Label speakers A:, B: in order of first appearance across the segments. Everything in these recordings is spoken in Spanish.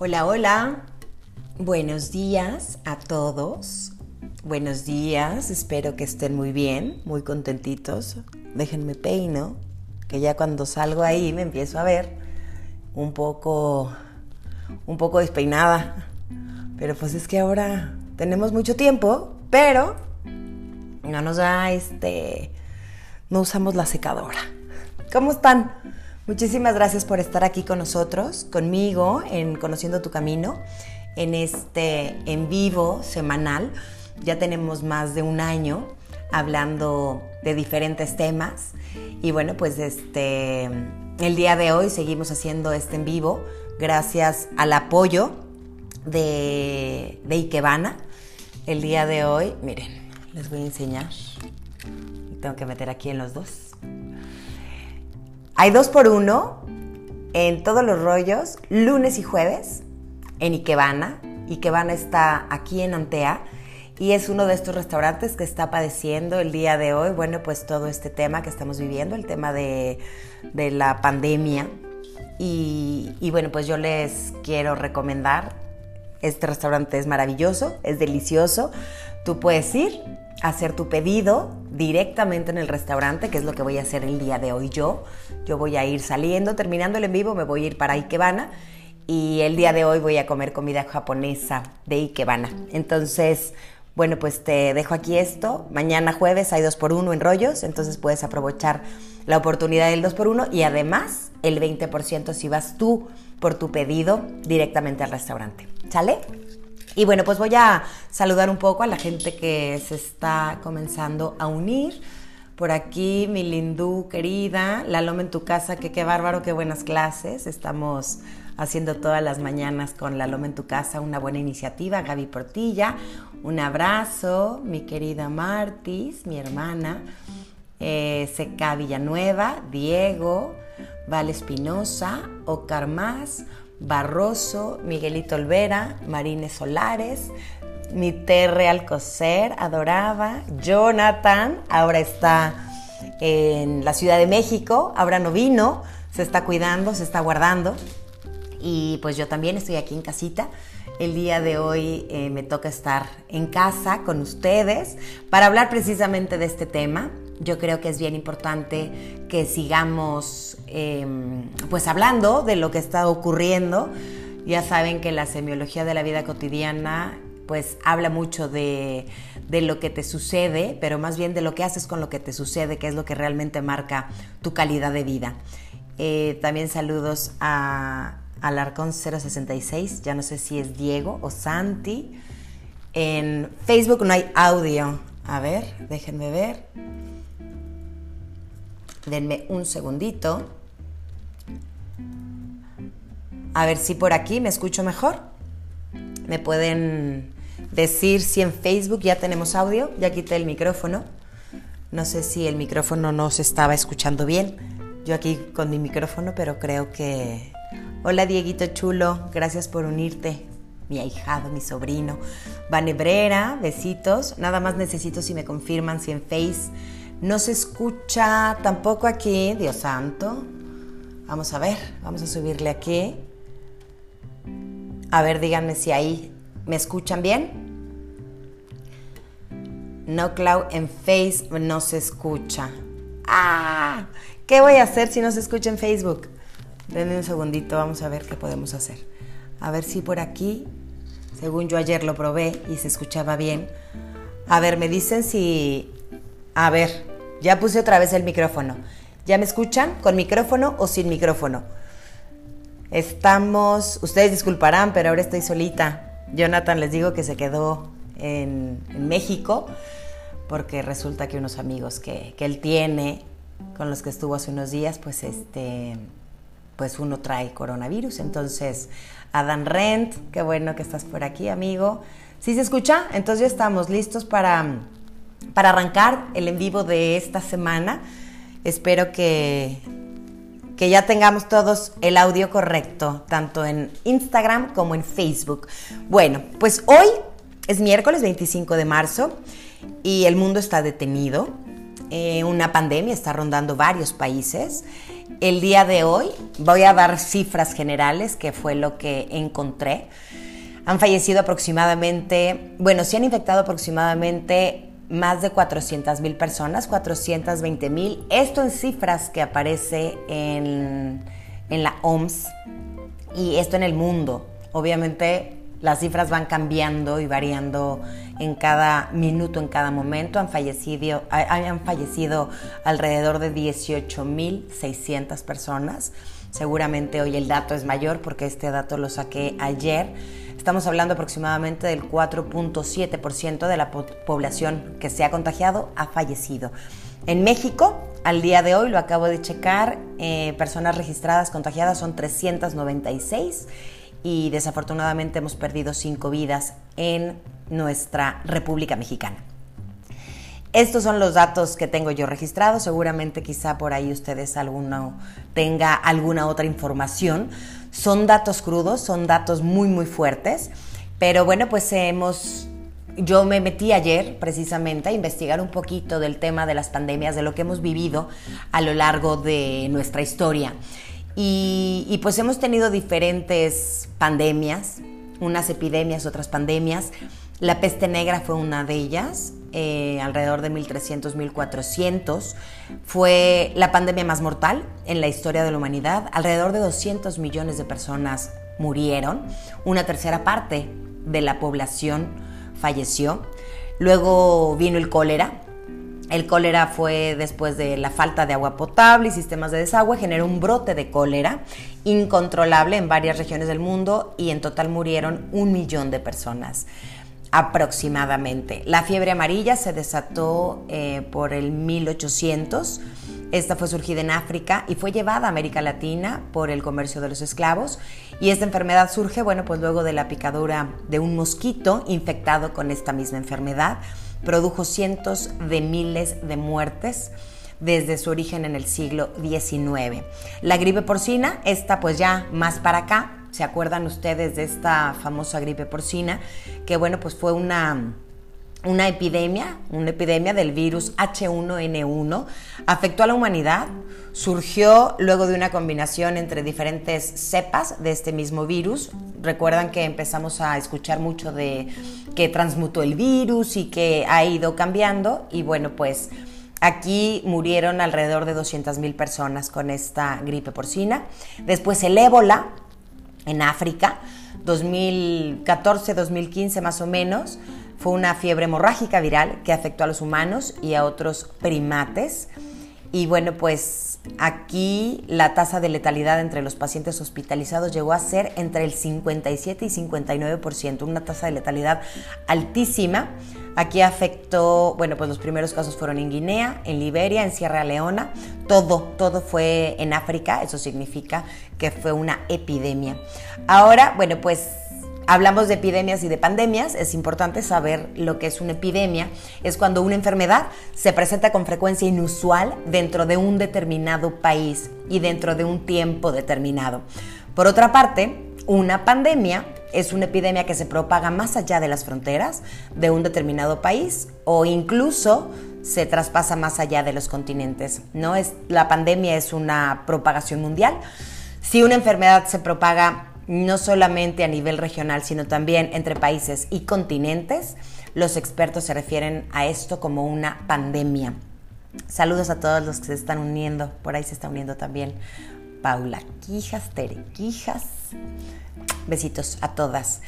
A: Hola, hola. Buenos días a todos. Buenos días, espero que estén muy bien, muy contentitos. Déjenme peino, que ya cuando salgo ahí me empiezo a ver un poco un poco despeinada. Pero pues es que ahora tenemos mucho tiempo, pero no nos da este no usamos la secadora. ¿Cómo están? Muchísimas gracias por estar aquí con nosotros, conmigo, en Conociendo tu Camino, en este en vivo semanal. Ya tenemos más de un año hablando de diferentes temas. Y bueno, pues este, el día de hoy seguimos haciendo este en vivo gracias al apoyo de, de Ikebana. El día de hoy, miren, les voy a enseñar. Tengo que meter aquí en los dos. Hay dos por uno en todos los rollos, lunes y jueves, en Ikebana. Ikebana está aquí en Antea y es uno de estos restaurantes que está padeciendo el día de hoy, bueno, pues todo este tema que estamos viviendo, el tema de, la pandemia. Y bueno, pues yo les quiero recomendar, este restaurante es maravilloso, es delicioso, tú puedes ir, hacer tu pedido directamente en el restaurante, que es lo que voy a hacer el día de hoy yo. Yo voy a ir saliendo, terminando el en vivo, me voy a ir para Ikebana y el día de hoy voy a comer comida japonesa de Ikebana. Entonces, bueno, pues te dejo aquí esto. Mañana jueves hay 2 por 1 en rollos, entonces puedes aprovechar la oportunidad del 2 por 1 y además el 20% si vas tú por tu pedido directamente al restaurante. ¿Sale? Y bueno, pues voy a saludar un poco a la gente que se está comenzando a unir. Por aquí, mi lindú querida, la Loma en tu casa, que qué bárbaro, qué buenas clases. Estamos haciendo todas las mañanas con la Loma en tu casa una buena iniciativa. Gaby Portilla, un abrazo. Mi querida Martis, mi hermana. Eh, Seca Villanueva, Diego, Val Espinosa, Ocar Más, Barroso, Miguelito Olvera, Marines Solares, mi Terre Alcocer, adoraba, Jonathan, ahora está en la Ciudad de México, ahora no vino, se está cuidando, se está guardando. Y pues yo también estoy aquí en casita. El día de hoy eh, me toca estar en casa con ustedes para hablar precisamente de este tema. Yo creo que es bien importante que sigamos em, pues hablando de lo que está ocurriendo. Ya saben que la semiología de la vida cotidiana pues habla mucho de, lo que te sucede, pero más bien de lo que haces con lo que te sucede, que es lo que realmente marca tu calidad de vida. Eh, también saludos a Alarcón 066, ya no sé si es Diego o Santi. En Facebook no hay audio. A ver, déjenme ver. Denme un segundito. A ver si por aquí me escucho mejor. Me pueden decir si en Facebook ya tenemos audio. Ya quité el micrófono. No sé si el micrófono no se estaba escuchando bien. Yo aquí con mi micrófono, pero creo que... Hola Dieguito Chulo, gracias por unirte. Mi ahijado, mi sobrino. Vanebrera, besitos. Nada más necesito si me confirman si en Face no se escucha tampoco aquí, Dios santo. Vamos a ver, vamos a subirle aquí. A ver, díganme si ahí me escuchan bien. No Cloud en Face no se escucha. ¡Ah! ¿Qué voy a hacer si no se escucha en Facebook? Denme un segundito, vamos a ver qué podemos hacer. A ver si por aquí, según yo ayer lo probé y se escuchaba bien. A ver, me dicen si a ver, ya puse otra vez el micrófono. ¿Ya me escuchan? ¿Con micrófono o sin micrófono? Estamos, ustedes disculparán, pero ahora estoy solita. Jonathan les digo que se quedó en, México porque resulta que unos amigos que, que, él tiene, con los que estuvo hace unos días, pues este, pues uno trae coronavirus. Entonces, Adam Rent, qué bueno que estás por aquí, amigo. ¿Sí se escucha? Entonces ya estamos listos para para arrancar el en vivo de esta semana. Espero que, que ya tengamos todos el audio correcto, tanto en Instagram como en Facebook. Bueno, pues hoy es miércoles 25 de marzo y el mundo está detenido. Eh, una pandemia está rondando varios países el día de hoy. Voy a dar cifras generales, que fue lo que encontré. Han fallecido aproximadamente, bueno, se han infectado aproximadamente más de 400 mil personas, 420 mil. Esto en cifras que aparece en, en la OMS y esto en el mundo. Obviamente las cifras van cambiando y variando en cada minuto, en cada momento. Han fallecido, han fallecido alrededor de 18.600 personas. Seguramente hoy el dato es mayor porque este dato lo saqué ayer. Estamos hablando aproximadamente del 4.7% de la población que se ha contagiado ha fallecido. En México, al día de hoy, lo acabo de checar, eh, personas registradas contagiadas son 396 y desafortunadamente hemos perdido cinco vidas en nuestra República Mexicana. Estos son los datos que tengo yo registrados. Seguramente quizá por ahí ustedes alguno tenga alguna otra información. Son datos crudos, son datos muy muy fuertes. Pero bueno, pues hemos yo me metí ayer precisamente a investigar un poquito del tema de las pandemias, de lo que hemos vivido a lo largo de nuestra historia. Y, pues hemos tenido diferentes pandemias, unas epidemias, otras pandemias. La peste negra fue una de ellas, eh, alrededor de 1300, 1400. Fue la pandemia más mortal en la historia de la humanidad. Alrededor de 200 millones de personas murieron. Una tercera parte de la población falleció. Luego vino el cólera, el cólera fue después de la falta de agua potable y sistemas de desagüe, generó un brote de cólera incontrolable en varias regiones del mundo y en total murieron un millón de personas aproximadamente. La fiebre amarilla se desató eh, por el 1800. Esta fue surgida en África y fue llevada a América Latina por el comercio de los esclavos. Y esta enfermedad surge, bueno, pues luego de la picadura de un mosquito infectado con esta misma enfermedad produjo cientos de miles de muertes desde su origen en el siglo XIX. La gripe porcina, esta pues ya más para acá, ¿se acuerdan ustedes de esta famosa gripe porcina? Que bueno, pues fue una una epidemia, una epidemia del virus H1N1, afectó a la humanidad, surgió luego de una combinación entre diferentes cepas de este mismo virus. Recuerdan que empezamos a escuchar mucho de que transmutó el virus y que ha ido cambiando y bueno, pues aquí murieron alrededor de 200.000 personas con esta gripe porcina. Después el ébola en África, 2014-2015 más o menos fue una fiebre hemorrágica viral que afectó a los humanos y a otros primates. Y bueno, pues aquí la tasa de letalidad entre los pacientes hospitalizados llegó a ser entre el 57 y 59%, una tasa de letalidad altísima. Aquí afectó, bueno, pues los primeros casos fueron en Guinea, en Liberia, en Sierra Leona, todo, todo fue en África, eso significa que fue una epidemia. Ahora, bueno, pues hablamos de epidemias y de pandemias, es importante saber lo que es una epidemia. Es cuando una enfermedad se presenta con frecuencia inusual dentro de un determinado país y dentro de un tiempo determinado. Por otra parte, una pandemia es una epidemia que se propaga más allá de las fronteras de un determinado país o incluso se traspasa más allá de los continentes. ¿no? Es, la pandemia es una propagación mundial. Si una enfermedad se propaga no solamente a nivel regional, sino también entre países y continentes, los expertos se refieren a esto como una pandemia. Saludos a todos los que se están uniendo, por ahí se está uniendo también Paula Quijas, Tere Quijas. Besitos a todas.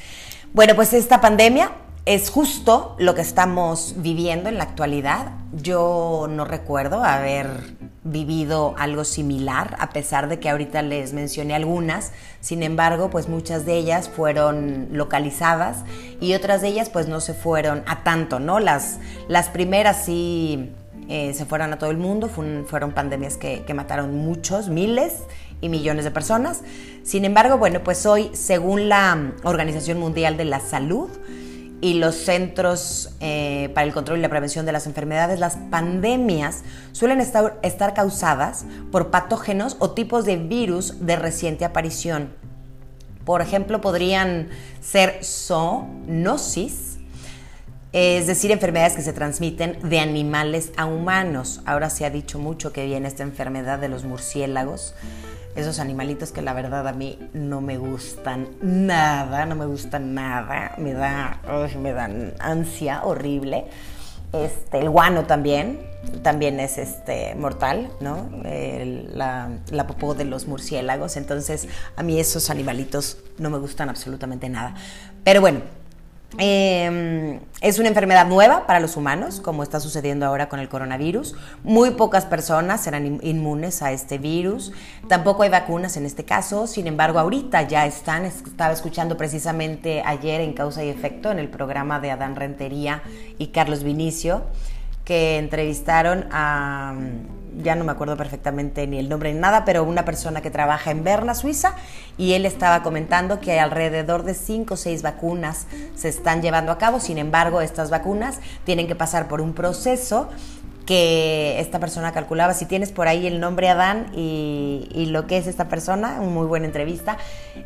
A: Bueno, pues esta pandemia es justo lo que estamos viviendo en la actualidad. Yo no recuerdo haber vivido algo similar, a pesar de que ahorita les mencioné algunas. Sin embargo, pues muchas de ellas fueron localizadas y otras de ellas pues no se fueron a tanto, ¿no? Las, las primeras sí eh, se fueron a todo el mundo, fueron, pandemias que, que mataron muchos, miles y millones de personas. Sin embargo, bueno, pues hoy, según la Organización Mundial de la Salud, y los Centros eh, para el Control y la Prevención de las Enfermedades, las pandemias suelen estar, estar causadas por patógenos o tipos de virus de reciente aparición. Por ejemplo, podrían ser zoonosis, es decir, enfermedades que se transmiten de animales a humanos. Ahora se ha dicho mucho que viene esta enfermedad de los murciélagos, esos animalitos que la verdad a mí no me gustan nada, no me gustan nada, me da, me dan ansia horrible. Este, el guano también, también es este, mortal, ¿no? la, la popó de los murciélagos. Entonces, a mí esos animalitos no me gustan absolutamente nada. Pero bueno, Em, es una enfermedad nueva para los humanos, como está sucediendo ahora con el coronavirus. Muy pocas personas serán inmunes a este virus. Tampoco hay vacunas en este caso. Sin embargo, ahorita ya están. Estaba escuchando precisamente ayer en Causa y Efecto en el programa de Adán Rentería y Carlos Vinicio, que entrevistaron a ya no me acuerdo perfectamente ni el nombre ni nada, pero una persona que trabaja en Berna, Suiza, y él estaba comentando que alrededor de 5 o 6 vacunas se están llevando a cabo, sin embargo, estas vacunas tienen que pasar por un proceso que esta persona calculaba, si tienes por ahí el nombre Adán y, lo que es esta persona, una muy buena entrevista,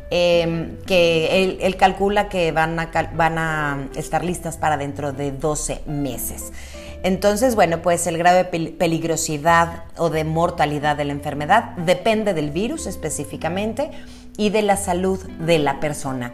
A: em, que él, calcula que van a, van a estar listas para dentro de 12 meses. Entonces, bueno, pues el grado de peligrosidad o de mortalidad de la enfermedad depende del virus específicamente y de la salud de la persona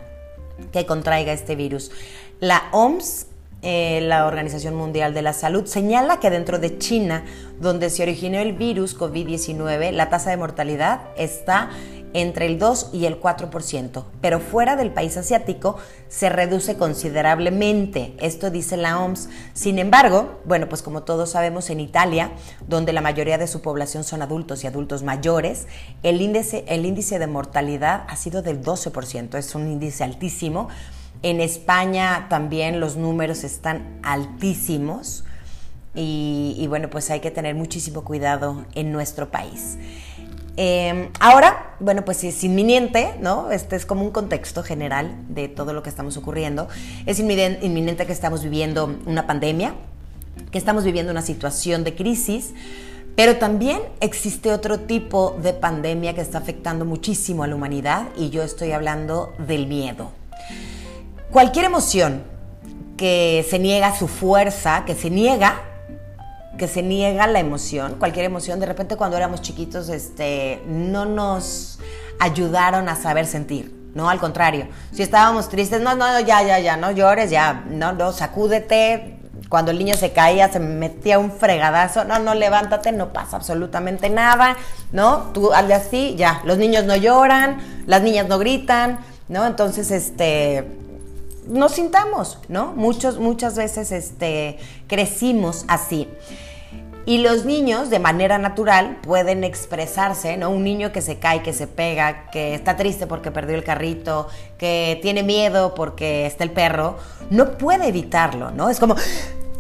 A: que contraiga este virus. La OMS eh, la Organización Mundial de la Salud señala que dentro de China, donde se originó el virus COVID-19, la tasa de mortalidad está entre el 2 y el 4%, pero fuera del país asiático se reduce considerablemente, esto dice la OMS. Sin embargo, bueno, pues como todos sabemos, en Italia, donde la mayoría de su población son adultos y adultos mayores, el índice, el índice de mortalidad ha sido del 12%, es un índice altísimo. En España también los números están altísimos y, y bueno, pues hay que tener muchísimo cuidado en nuestro país. Em, ahora, bueno, pues es inminente, ¿no? Este es como un contexto general de todo lo que estamos ocurriendo. Es inminente que estamos viviendo una pandemia, que estamos viviendo una situación de crisis, pero también existe otro tipo de pandemia que está afectando muchísimo a la humanidad y yo estoy hablando del miedo. Cualquier emoción que se niega su fuerza, que se niega que se niega la emoción, cualquier emoción. De repente cuando éramos chiquitos este, no nos ayudaron a saber sentir. No, al contrario. Si estábamos tristes, no, no, ya, ya, ya, no llores, ya, no, no, sacúdete. Cuando el niño se caía, se metía un fregadazo. No, no, levántate, no pasa absolutamente nada, ¿no? Tú hazle así, ya. Los niños no lloran, las niñas no gritan, ¿no? Entonces, este, nos sintamos, ¿no? Muchos, muchas veces este, crecimos así. Y los niños, de manera natural, pueden expresarse, ¿no? Un niño que se cae, que se pega, que está triste porque perdió el carrito, que tiene miedo porque está el perro, no puede evitarlo, ¿no? Es como,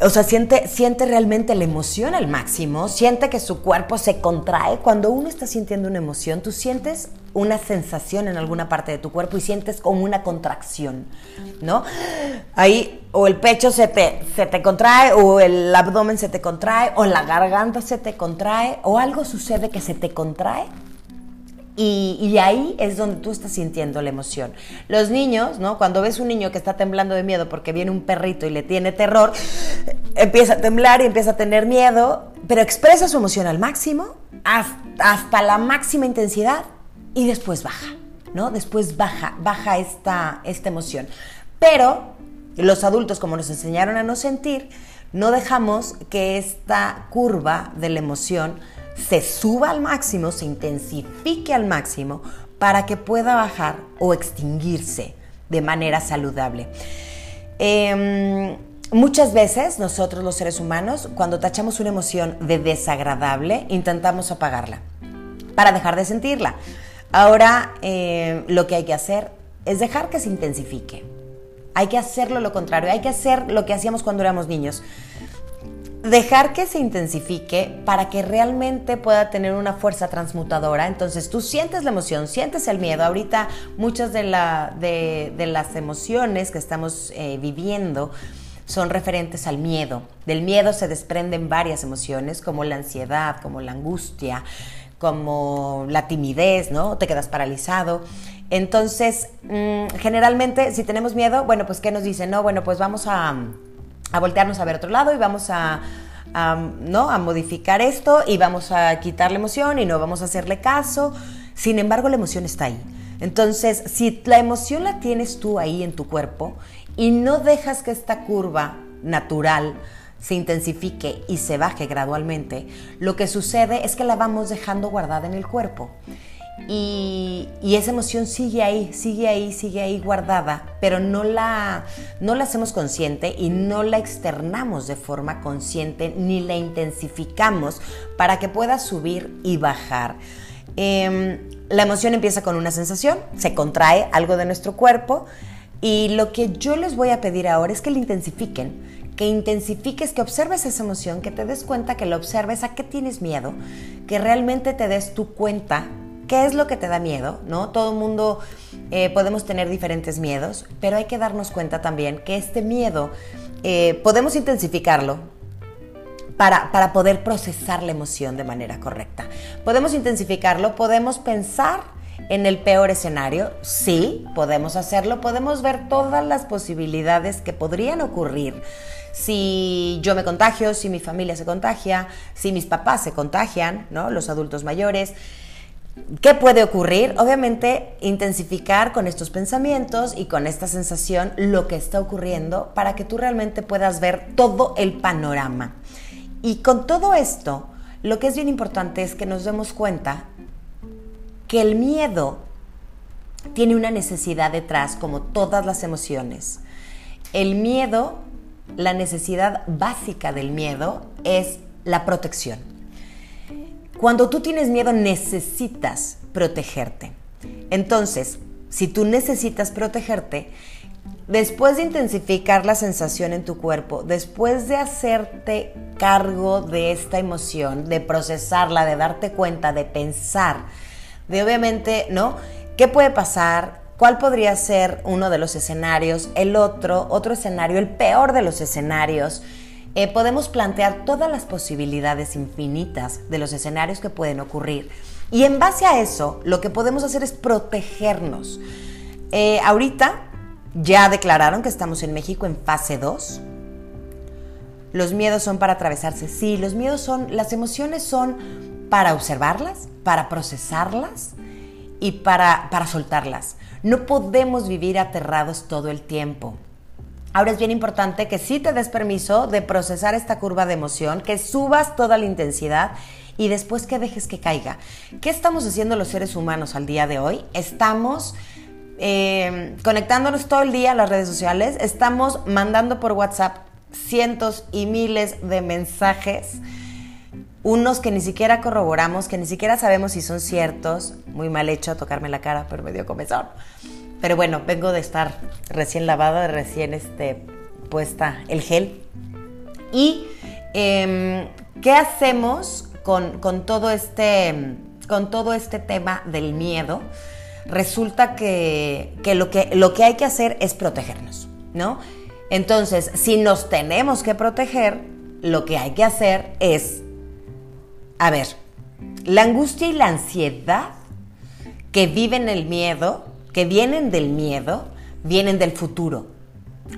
A: o sea, siente, siente realmente la emoción al máximo, siente que su cuerpo se contrae. Cuando uno está sintiendo una emoción, tú sientes una sensación en alguna parte de tu cuerpo y sientes como una contracción, ¿no? Ahí o el pecho se te, se te contrae o el abdomen se te contrae o la garganta se te contrae o algo sucede que se te contrae y, ahí es donde tú estás sintiendo la emoción. Los niños, ¿no? Cuando ves un niño que está temblando de miedo porque viene un perrito y le tiene terror, empieza a temblar y empieza a tener miedo, pero expresa su emoción al máximo, hasta, la máxima intensidad y después baja, ¿no? Después baja, baja esta, esta emoción. Pero los adultos, como nos enseñaron a no sentir, no dejamos que esta curva de la emoción se suba al máximo, se intensifique al máximo para que pueda bajar o extinguirse de manera saludable. Em, muchas veces nosotros los seres humanos, cuando tachamos una emoción de desagradable, intentamos apagarla para dejar de sentirla. Ahora em, lo que hay que hacer es dejar que se intensifique. Hay que hacerlo lo contrario, hay que hacer lo que hacíamos cuando éramos niños dejar que se intensifique para que realmente pueda tener una fuerza transmutadora. Entonces tú sientes la emoción, sientes el miedo. Ahorita muchas de, las emociones que estamos eh, viviendo son referentes al miedo. Del miedo se desprenden varias emociones como la ansiedad, como la angustia, como la timidez, ¿no? Te quedas paralizado. Entonces, mm, generalmente, si tenemos miedo, bueno, pues ¿qué nos dicen? No, bueno, pues vamos a a voltearnos a ver otro lado y vamos a, ¿no? a modificar esto y vamos a quitar la emoción y no vamos a hacerle caso. Sin embargo, la emoción está ahí. Entonces, si la emoción la tienes tú ahí en tu cuerpo y no dejas que esta curva natural se intensifique y se baje gradualmente, lo que sucede es que la vamos dejando guardada en el cuerpo. Y, esa emoción sigue ahí, sigue ahí, sigue ahí guardada, pero no la, no la hacemos consciente y no la externamos de forma consciente ni la intensificamos para que pueda subir y bajar. Em, la emoción empieza con una sensación, se contrae algo de nuestro cuerpo y lo que yo les voy a pedir ahora es que la intensifiquen que intensifiques, que observes esa emoción, que te des cuenta, que lo observes, a qué tienes miedo, que realmente te des tu cuenta qué es lo que te da miedo, ¿no? Todo el mundo eh, podemos tener diferentes miedos, pero hay que darnos cuenta también que este miedo eh, podemos intensificarlo, para, para, poder procesar la emoción de manera correcta. Podemos intensificarlo, podemos pensar en el peor escenario, sí, podemos hacerlo, podemos ver todas las posibilidades que podrían ocurrir si yo me contagio, si mi familia se contagia, si mis papás se contagian, ¿no? Los adultos mayores. ¿Qué puede ocurrir? Obviamente intensificar con estos pensamientos y con esta sensación lo que está ocurriendo para que tú realmente puedas ver todo el panorama. Y con todo esto, lo que es bien importante es que nos demos cuenta que el miedo tiene una necesidad detrás, como todas las emociones. El miedo la necesidad básica del miedo es la protección. Cuando tú tienes miedo necesitas protegerte. Entonces, si tú necesitas protegerte, después de intensificar la sensación en tu cuerpo, después de hacerte cargo de esta emoción, de procesarla, de darte cuenta, de pensar, de obviamente, ¿no? ¿Qué puede pasar? ¿Cuál podría ser uno de los escenarios? El otro, otro escenario, el peor de los escenarios. Eh, podemos plantear todas las posibilidades infinitas de los escenarios que pueden ocurrir. Y en base a eso, lo que podemos hacer es protegernos. Eh, ahorita ya declararon que estamos en México en fase 2. Los miedos son para atravesarse. Sí, los miedos son, las emociones son para observarlas, para procesarlas y para, para soltarlas. No podemos vivir aterrados todo el tiempo. Ahora es bien importante que sí te des permiso de procesar esta curva de emoción, que subas toda la intensidad y después que dejes que caiga. ¿Qué estamos haciendo los seres humanos al día de hoy? Estamos eh, conectándonos todo el día a las redes sociales, estamos mandando por WhatsApp cientos y miles de mensajes unos que ni siquiera corroboramos, que ni siquiera sabemos si son ciertos. Muy mal hecho tocarme la cara, pero me dio comezón. Pero bueno, vengo de estar recién lavada, recién este, puesta el gel. ¿Y em, qué hacemos con, todo este, con todo este tema del miedo? Resulta que, lo que lo que hay que hacer es protegernos, ¿no? Entonces, si nos tenemos que proteger, lo que hay que hacer es a ver, la angustia y la ansiedad que viven el miedo, que vienen del miedo, vienen del futuro,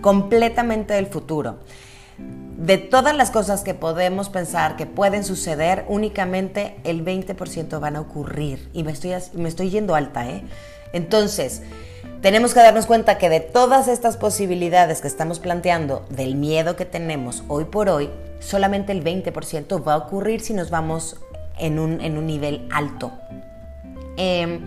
A: completamente del futuro. De todas las cosas que podemos pensar que pueden suceder, únicamente el 20% van a ocurrir. Y me estoy, me estoy yendo alta, ¿eh? Entonces, tenemos que darnos cuenta que de todas estas posibilidades que estamos planteando, del miedo que tenemos hoy por hoy, solamente el 20% va a ocurrir si nos vamos en un, nivel alto. Em,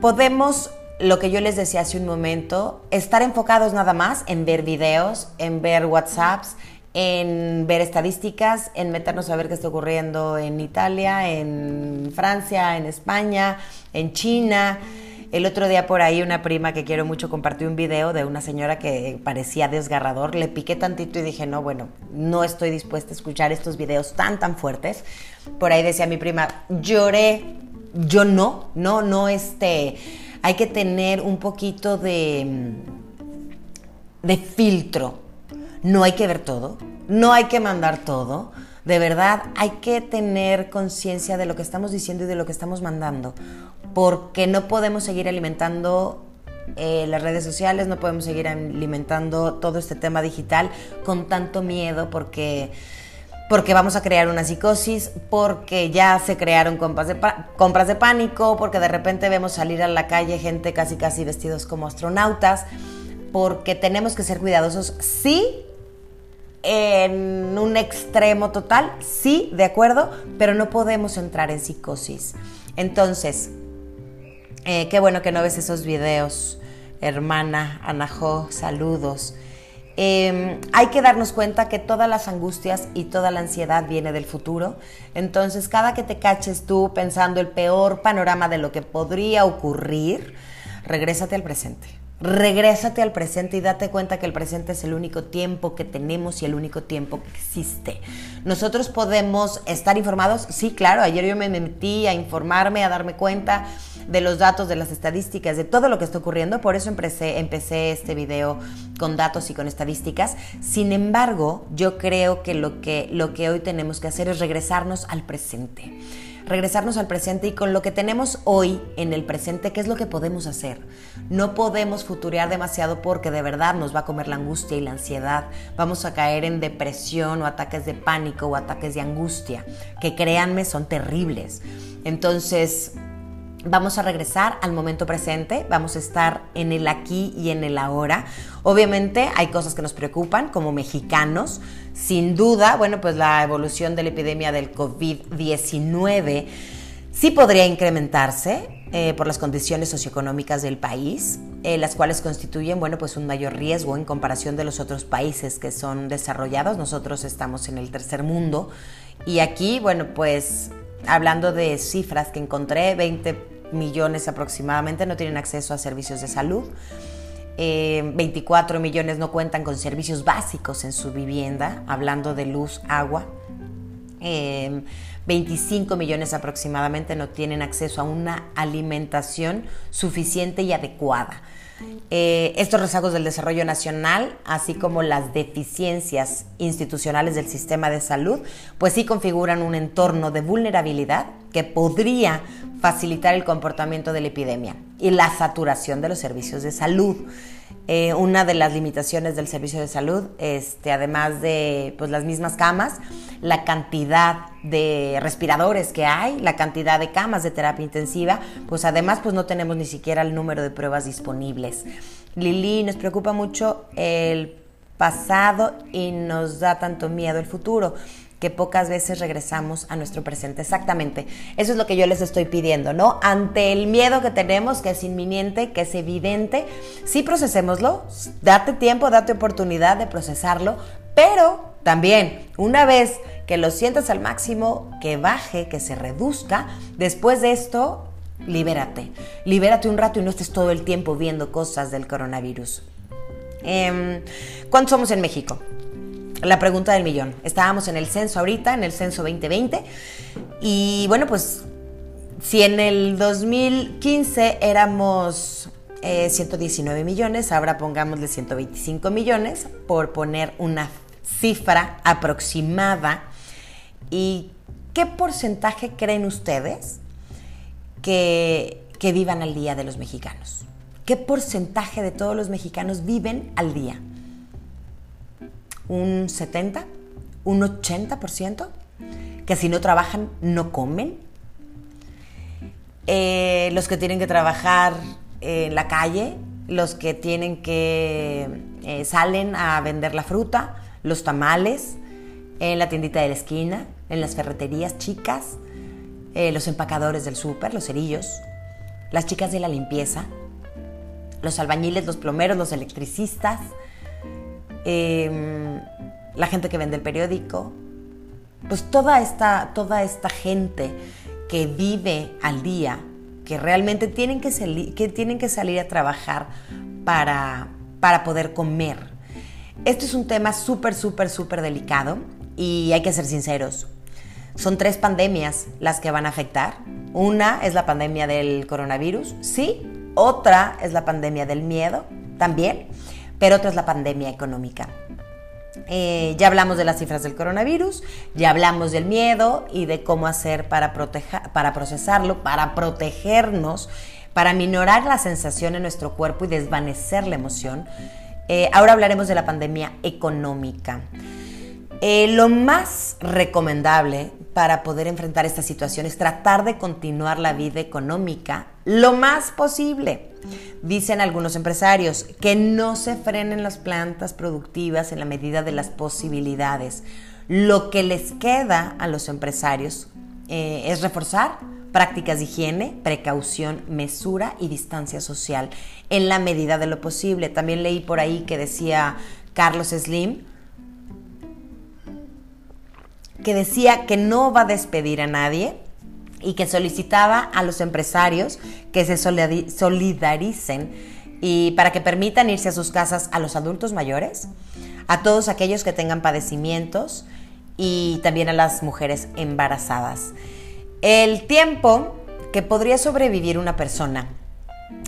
A: podemos, lo que yo les decía hace un momento, estar enfocados nada más en ver videos, en ver WhatsApps, en ver estadísticas, en meternos a ver qué está ocurriendo en Italia, en Francia, en España, en China. El otro día por ahí una prima que quiero mucho compartió un video de una señora que parecía desgarrador. Le piqué tantito y dije, no, bueno, no estoy dispuesta a escuchar estos videos tan, tan fuertes. Por ahí decía mi prima, lloré. Yo no, no, no, este, hay que tener un poquito de, de filtro. No hay que ver todo, no hay que mandar todo. De verdad, hay que tener conciencia de lo que estamos diciendo y de lo que estamos mandando porque no podemos seguir alimentando eh, las redes sociales, no podemos seguir alimentando todo este tema digital con tanto miedo porque porque vamos a crear una psicosis, porque ya se crearon compras de, compras de pánico, porque de repente vemos salir a la calle gente casi casi vestidos como astronautas, porque tenemos que ser cuidadosos, sí, en un extremo total, sí, de acuerdo, pero no podemos entrar en psicosis. Entonces, eh, qué bueno que no ves esos videos, hermana Anajo, saludos. Em, hay que darnos cuenta que todas las angustias y toda la ansiedad viene del futuro. Entonces, cada que te caches tú pensando el peor panorama de lo que podría ocurrir, regrésate al presente. Regrésate al presente y date cuenta que el presente es el único tiempo que tenemos y el único tiempo que existe. Nosotros podemos estar informados, sí, claro, ayer yo me metí a informarme, a darme cuenta de los datos, de las estadísticas, de todo lo que está ocurriendo. Por eso empecé, este video con datos y con estadísticas. Sin embargo, yo creo que lo que hoy tenemos que hacer es regresarnos al presente regresarnos al presente y con lo que tenemos hoy en el presente, ¿qué es lo que podemos hacer? No podemos futurear demasiado porque de verdad nos va a comer la angustia y la ansiedad. Vamos a caer en depresión o ataques de pánico o ataques de angustia, que créanme son terribles. Entonces, Vamos a regresar al momento presente, vamos a estar en el aquí y en el ahora. Obviamente hay cosas que nos preocupan como mexicanos. Sin duda, bueno, pues la evolución de la epidemia del COVID-19 sí podría incrementarse eh, por las condiciones socioeconómicas del país, eh, las cuales constituyen, bueno, pues un mayor riesgo en comparación de los otros países que son desarrollados. Nosotros estamos en el tercer mundo y aquí, bueno, pues hablando de cifras que encontré, 20 millones aproximadamente no tienen acceso a servicios de salud. 24 eh, millones no cuentan con servicios básicos en su vivienda, hablando de luz, agua. 25 eh, millones aproximadamente no tienen acceso a una alimentación suficiente y adecuada. Eh, estos rezagos del desarrollo nacional, así como las deficiencias institucionales del sistema de salud, pues sí configuran un entorno de vulnerabilidad que podría facilitar el comportamiento de la epidemia y la saturación de los servicios de salud. Eh, una de las limitaciones del servicio de salud, este, además de pues, las mismas camas, la cantidad de respiradores que hay, la cantidad de camas de terapia intensiva, pues además pues no tenemos ni siquiera el número de pruebas disponibles. Lili, nos preocupa mucho el pasado y nos da tanto miedo el futuro pocas veces regresamos a nuestro presente. Exactamente. Eso es lo que yo les estoy pidiendo, ¿no? Ante el miedo que tenemos, que es inminente, que es evidente, sí procesémoslo, date tiempo, date oportunidad de procesarlo, pero también, una vez que lo sientas al máximo, que baje, que se reduzca, después de esto, libérate. Libérate un rato y no estés todo el tiempo viendo cosas del coronavirus. Eh, ¿Cuántos somos en México? La pregunta del millón. Estábamos en el censo ahorita, en el censo 2020, y bueno, pues si en el 2015 éramos 119 eh, millones, ahora pongámosle 125 millones, por poner una cifra aproximada. ¿Y qué porcentaje creen ustedes que, que vivan al día de los mexicanos? ¿Qué porcentaje de todos los mexicanos viven al día? Un 70, un 80%, que si no trabajan no comen. Eh, los que tienen que trabajar en la calle, los que tienen que eh, salen a vender la fruta, los tamales, en la tiendita de la esquina, en las ferreterías chicas, eh, los empacadores del súper, los cerillos, las chicas de la limpieza, los albañiles, los plomeros, los electricistas, Em, la gente que vende el periódico, pues toda esta, toda esta gente que vive al día, que realmente tienen que, que, tienen que salir a trabajar para, para poder comer. Esto es un tema súper, súper, súper delicado y hay que ser sinceros. Son tres pandemias las que van a afectar. Una es la pandemia del coronavirus, sí. Otra es la pandemia del miedo, también pero otra es la pandemia económica. Eh, ya hablamos de las cifras del coronavirus, ya hablamos del miedo y de cómo hacer para, para procesarlo, para protegernos, para minorar la sensación en nuestro cuerpo y desvanecer la emoción, eh, ahora hablaremos de la pandemia económica. Eh, lo más recomendable para poder enfrentar esta situación es tratar de continuar la vida económica lo más posible. Dicen algunos empresarios que no se frenen las plantas productivas en la medida de las posibilidades. Lo que les queda a los empresarios eh, es reforzar prácticas de higiene, precaución, mesura y distancia social en la medida de lo posible. También leí por ahí que decía Carlos Slim, que decía que no va a despedir a nadie y que solicitaba a los empresarios que se solidaricen y para que permitan irse a sus casas a los adultos mayores, a todos aquellos que tengan padecimientos y también a las mujeres embarazadas. El tiempo que podría sobrevivir una persona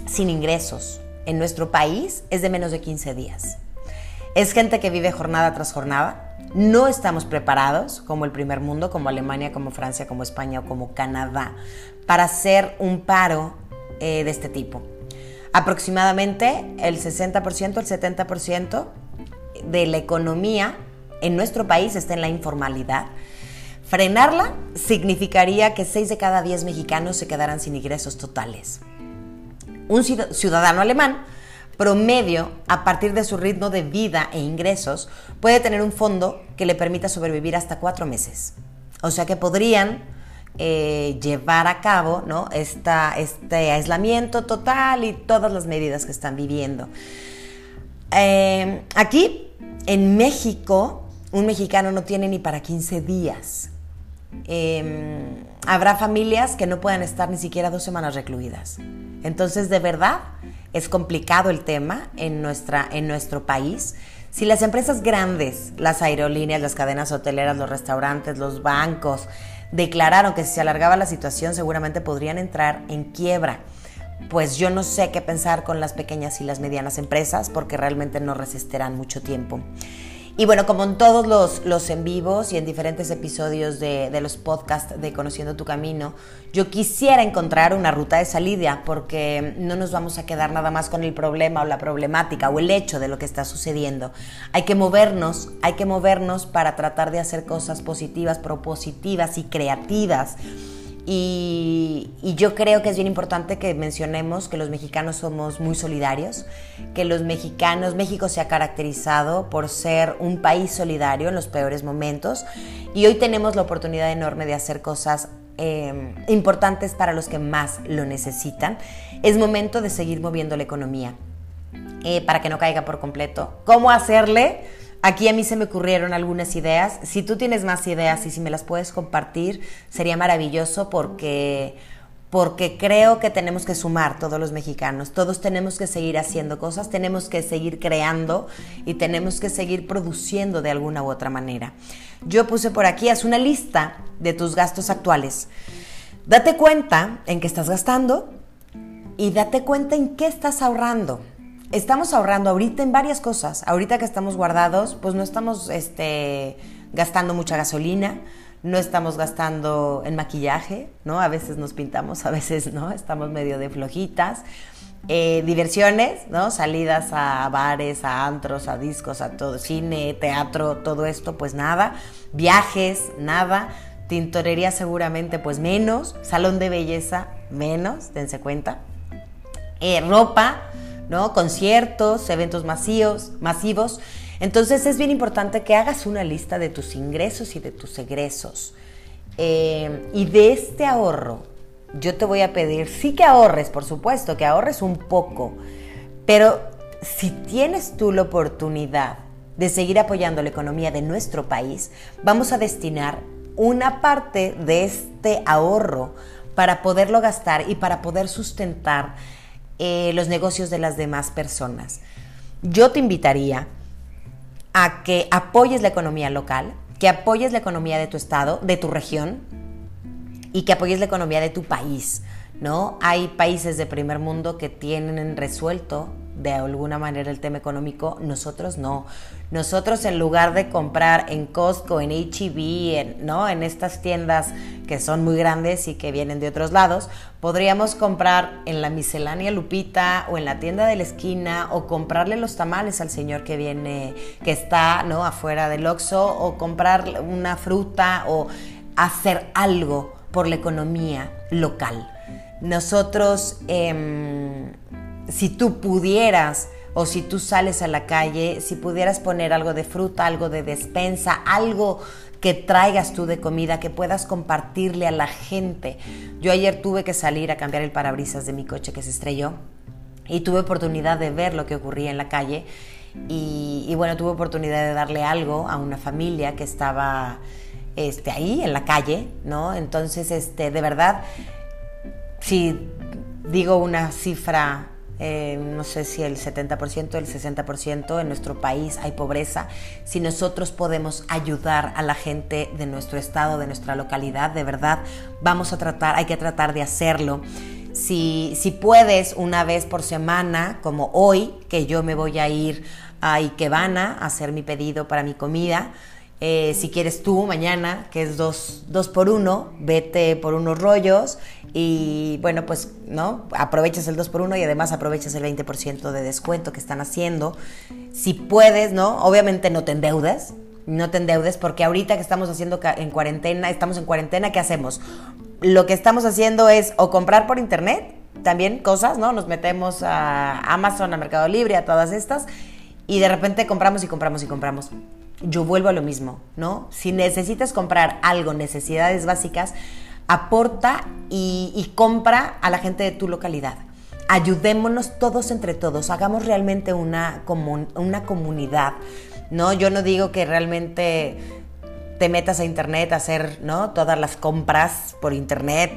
A: sin ingresos en nuestro país es de menos de 15 días. Es gente que vive jornada tras jornada. No estamos preparados, como el primer mundo, como Alemania, como Francia, como España o como Canadá, para hacer un paro eh, de este tipo. Aproximadamente el 60%, el 70% de la economía en nuestro país está en la informalidad. Frenarla significaría que 6 de cada 10 mexicanos se quedaran sin ingresos totales. Un ciudadano alemán promedio, a partir de su ritmo de vida e ingresos, puede tener un fondo que le permita sobrevivir hasta cuatro meses. O sea que podrían eh, llevar a cabo ¿no? Esta, este aislamiento total y todas las medidas que están viviendo. Eh, aquí, en México, un mexicano no tiene ni para 15 días. Em, habrá familias que no puedan estar ni siquiera dos semanas recluidas. Entonces, de verdad, es complicado el tema en, nuestra, en nuestro país. Si las empresas grandes, las aerolíneas, las cadenas hoteleras, los restaurantes, los bancos, declararon que si se alargaba la situación seguramente podrían entrar en quiebra. Pues yo no sé qué pensar con las pequeñas y las medianas empresas porque realmente no resistirán mucho tiempo. Y bueno, como en todos los, en vivos y en diferentes episodios de, de, los podcasts de Conociendo tu Camino, yo quisiera encontrar una ruta de salida porque no nos vamos a quedar nada más con el problema o la problemática o el hecho de lo que está sucediendo. Hay que movernos, hay que movernos para tratar de hacer cosas positivas, propositivas y creativas y, yo creo que es bien importante que mencionemos que los mexicanos somos muy solidarios, que los mexicanos, México se ha caracterizado por ser un país solidario en los peores momentos y hoy tenemos la oportunidad enorme de hacer cosas eh, importantes para los que más lo necesitan. Es momento de seguir moviendo la economía eh, para que no caiga por completo. ¿Cómo hacerle? Aquí a mí se me ocurrieron algunas ideas. Si tú tienes más ideas y si me las puedes compartir, sería maravilloso porque, porque creo que tenemos que sumar todos los mexicanos. Todos tenemos que seguir haciendo cosas, tenemos que seguir creando y tenemos que seguir produciendo de alguna u otra manera. Yo puse por aquí, haz una lista de tus gastos actuales. Date cuenta en qué estás gastando y date cuenta en qué estás ahorrando estamos ahorrando ahorita en varias cosas. Ahorita que estamos guardados, pues no estamos este, gastando mucha gasolina, no estamos gastando en maquillaje, ¿no? A veces nos pintamos, a veces no, estamos medio de flojitas. Eh, diversiones, ¿no? Salidas a bares, a antros, a discos, a todo, cine, teatro, todo esto, pues nada. Viajes, nada. Tintorería seguramente, pues menos. Salón de belleza, menos, dense cuenta. Eh, ropa, ¿no? Conciertos, eventos masivos, masivos. Entonces es bien importante que hagas una lista de tus ingresos y de tus egresos. Eh, y de este ahorro, yo te voy a pedir, sí que ahorres, por supuesto, que ahorres un poco, pero si tienes tú la oportunidad de seguir apoyando la economía de nuestro país, vamos a destinar una parte de este ahorro para poderlo gastar y para poder sustentar eh, los negocios de las demás personas. Yo te invitaría a que apoyes la economía local, que apoyes la economía de tu estado, de tu región y que apoyes la economía de tu país, ¿no? Hay países de primer mundo que tienen resuelto de alguna manera el tema económico, nosotros no. Nosotros en lugar de comprar en Costco, en HEB, en, ¿no? en estas tiendas que son muy grandes y que vienen de otros lados, podríamos comprar en la miscelánea Lupita o en la tienda de la esquina o comprarle los tamales al señor que viene, que está ¿no? afuera del Oxxo o comprar una fruta o hacer algo por la economía local. Nosotros, em, si tú pudieras o si tú sales a la calle, si pudieras poner algo de fruta, algo de despensa, algo que traigas tú de comida, que puedas compartirle a la gente. Yo ayer tuve que salir a cambiar el parabrisas de mi coche que se estrelló y tuve oportunidad de ver lo que ocurría en la calle y, bueno, tuve oportunidad de darle algo a una familia que estaba este, ahí en la calle, ¿no? Entonces, este, de verdad, si digo una cifra eh, no sé si el 70%, el 60% en nuestro país hay pobreza. Si nosotros podemos ayudar a la gente de nuestro estado, de nuestra localidad, de verdad, vamos a tratar, hay que tratar de hacerlo. Si, si puedes una vez por semana, como hoy, que yo me voy a ir a Ikebana a hacer mi pedido para mi comida, eh, si quieres tú mañana, que es dos, dos, por uno, vete por unos rollos y bueno, pues no, aprovechas el 2 por 1 y además aprovechas el 20% de descuento que están haciendo. Si puedes, ¿no? Obviamente no te endeudes, no te endeudes porque ahorita que estamos haciendo en cuarentena, estamos en cuarentena, ¿qué hacemos? Lo que estamos haciendo es o comprar por internet, también cosas, ¿no? Nos metemos a Amazon, a Mercado Libre, a todas estas y de repente compramos y compramos y compramos yo vuelvo a lo mismo, ¿no? Si necesitas comprar algo, necesidades básicas, aporta y, compra a la gente de tu localidad. Ayudémonos todos entre todos, hagamos realmente una, una comunidad, ¿no? Yo no digo que realmente te metas a internet a hacer, ¿no? Todas las compras por internet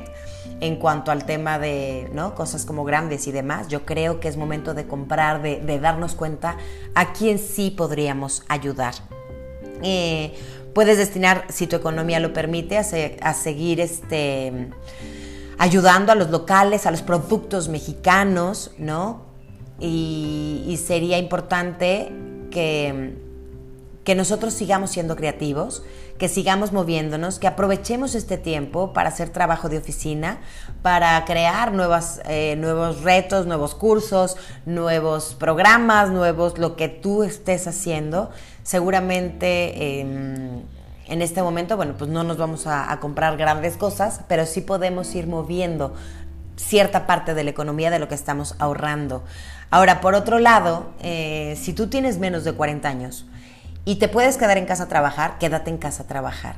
A: en cuanto al tema de, ¿no? Cosas como grandes y demás. Yo creo que es momento de comprar, de darnos cuenta a quién sí podríamos ayudar. Eh, puedes destinar, si tu economía lo permite, a, seguir este, ayudando a los locales, a los productos mexicanos, ¿no? Y, sería importante que, que nosotros sigamos siendo creativos, que sigamos moviéndonos, que aprovechemos este tiempo para hacer trabajo de oficina, para crear nuevas, eh, nuevos retos, nuevos cursos, nuevos programas, nuevos, lo que tú estés haciendo seguramente em, en este momento, bueno, pues no nos vamos a, comprar grandes cosas, pero sí podemos ir moviendo cierta parte de la economía de lo que estamos ahorrando. Ahora, por otro lado, eh, si tú tienes menos de 40 años y te puedes quedar en casa a trabajar, quédate en casa a trabajar.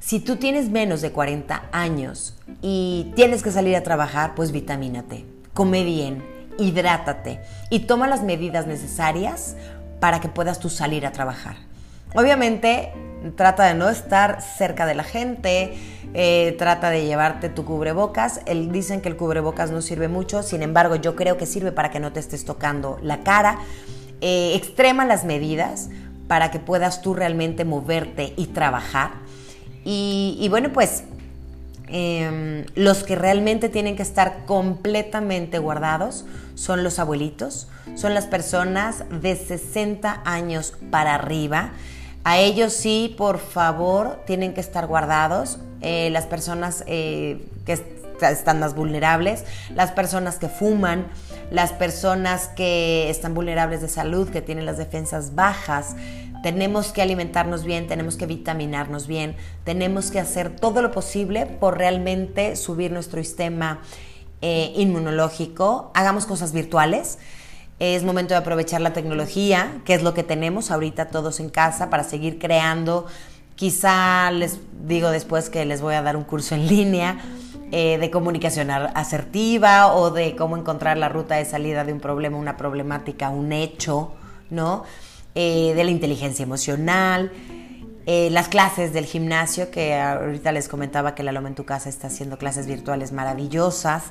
A: Si tú tienes menos de 40 años y tienes que salir a trabajar, pues vitamínate, come bien, hidrátate y toma las medidas necesarias para que puedas tú salir a trabajar. Obviamente trata de no estar cerca de la gente, eh, trata de llevarte tu cubrebocas. El, dicen que el cubrebocas no sirve mucho, sin embargo yo creo que sirve para que no te estés tocando la cara. Eh, extrema las medidas para que puedas tú realmente moverte y trabajar. Y, bueno, pues em, los que realmente tienen que estar completamente guardados son los abuelitos, son las personas de 60 años para arriba. A ellos sí, por favor, tienen que estar guardados. Eh, las personas eh, que están más vulnerables, las personas que fuman, las personas que están vulnerables de salud, que tienen las defensas bajas. Tenemos que alimentarnos bien, tenemos que vitaminarnos bien, tenemos que hacer todo lo posible por realmente subir nuestro sistema eh, inmunológico, hagamos cosas virtuales. Es momento de aprovechar la tecnología, que es lo que tenemos ahorita todos en casa, para seguir creando. Quizá les digo después que les voy a dar un curso en línea eh, de comunicación asertiva o de cómo encontrar la ruta de salida de un problema, una problemática, un hecho, ¿no? Eh, de la inteligencia emocional. las clases del gimnasio, que ahorita les comentaba que la Loma en tu casa está haciendo clases virtuales maravillosas.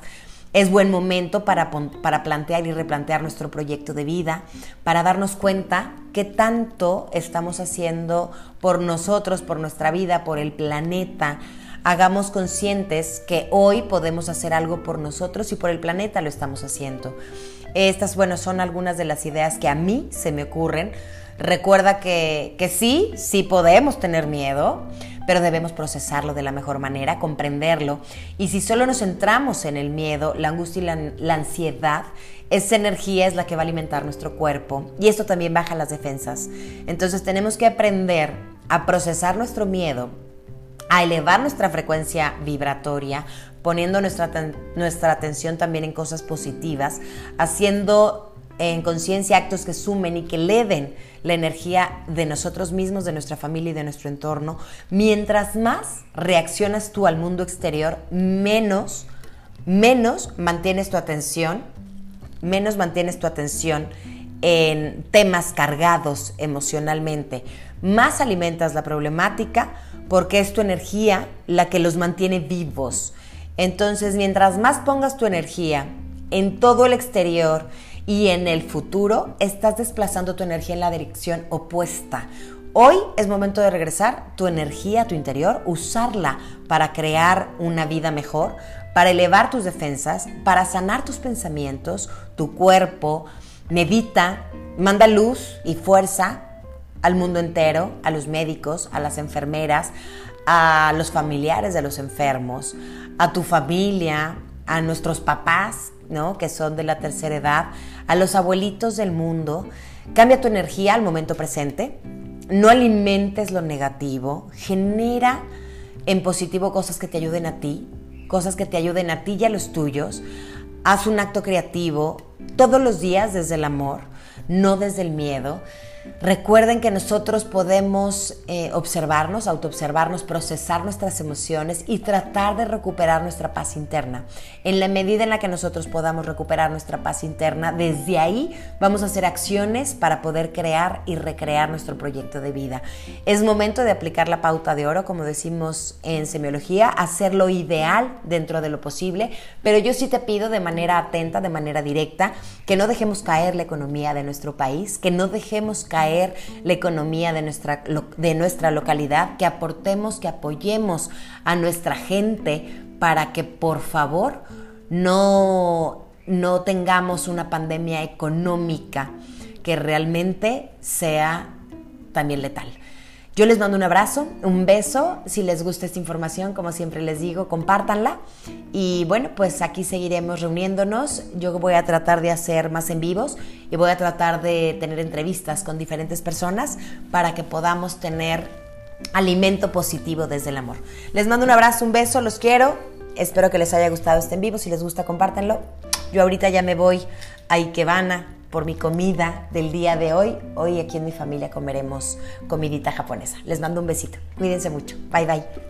A: Es buen momento para, para plantear y replantear nuestro proyecto de vida, para darnos cuenta qué tanto estamos haciendo por nosotros, por nuestra vida, por el planeta. Hagamos conscientes que hoy podemos hacer algo por nosotros y por el planeta lo estamos haciendo. Estas, bueno, son algunas de las ideas que a mí se me ocurren. Recuerda que, que sí, sí podemos tener miedo, pero debemos procesarlo de la mejor manera, comprenderlo. Y si solo nos centramos en el miedo, la angustia y la, la ansiedad, esa energía es la que va a alimentar nuestro cuerpo y esto también baja las defensas. Entonces tenemos que aprender a procesar nuestro miedo, a elevar nuestra frecuencia vibratoria, poniendo nuestra, nuestra atención también en cosas positivas, haciendo en conciencia actos que sumen y que eleven la energía de nosotros mismos, de nuestra familia y de nuestro entorno. Mientras más reaccionas tú al mundo exterior, menos, menos mantienes tu atención, menos mantienes tu atención en temas cargados emocionalmente, más alimentas la problemática porque es tu energía la que los mantiene vivos. Entonces, mientras más pongas tu energía en todo el exterior, y en el futuro estás desplazando tu energía en la dirección opuesta. Hoy es momento de regresar tu energía a tu interior, usarla para crear una vida mejor, para elevar tus defensas, para sanar tus pensamientos, tu cuerpo. Medita, manda luz y fuerza al mundo entero, a los médicos, a las enfermeras, a los familiares de los enfermos, a tu familia, a nuestros papás, ¿no? que son de la tercera edad, a los abuelitos del mundo. Cambia tu energía al momento presente. No alimentes lo negativo. Genera en positivo cosas que te ayuden a ti, cosas que te ayuden a ti y a los tuyos. Haz un acto creativo todos los días desde el amor, no desde el miedo. Recuerden que nosotros podemos eh, observarnos, autoobservarnos, procesar nuestras emociones y tratar de recuperar nuestra paz interna. En la medida en la que nosotros podamos recuperar nuestra paz interna, desde ahí vamos a hacer acciones para poder crear y recrear nuestro proyecto de vida. Es momento de aplicar la pauta de oro, como decimos en semiología, hacerlo ideal dentro de lo posible, pero yo sí te pido de manera atenta, de manera directa, que no dejemos caer la economía de nuestro país, que no dejemos la economía de nuestra, de nuestra localidad, que aportemos, que apoyemos a nuestra gente para que por favor no, no tengamos una pandemia económica que realmente sea también letal. Yo les mando un abrazo, un beso. Si les gusta esta información, como siempre les digo, compártanla. Y bueno, pues aquí seguiremos reuniéndonos. Yo voy a tratar de hacer más en vivos y voy a tratar de tener entrevistas con diferentes personas para que podamos tener alimento positivo desde el amor. Les mando un abrazo, un beso, los quiero. Espero que les haya gustado este en vivo. Si les gusta, compártanlo. Yo ahorita ya me voy a Ikebana por mi comida del día de hoy. Hoy aquí en mi familia comeremos comidita japonesa. Les mando un besito. Cuídense mucho. Bye bye.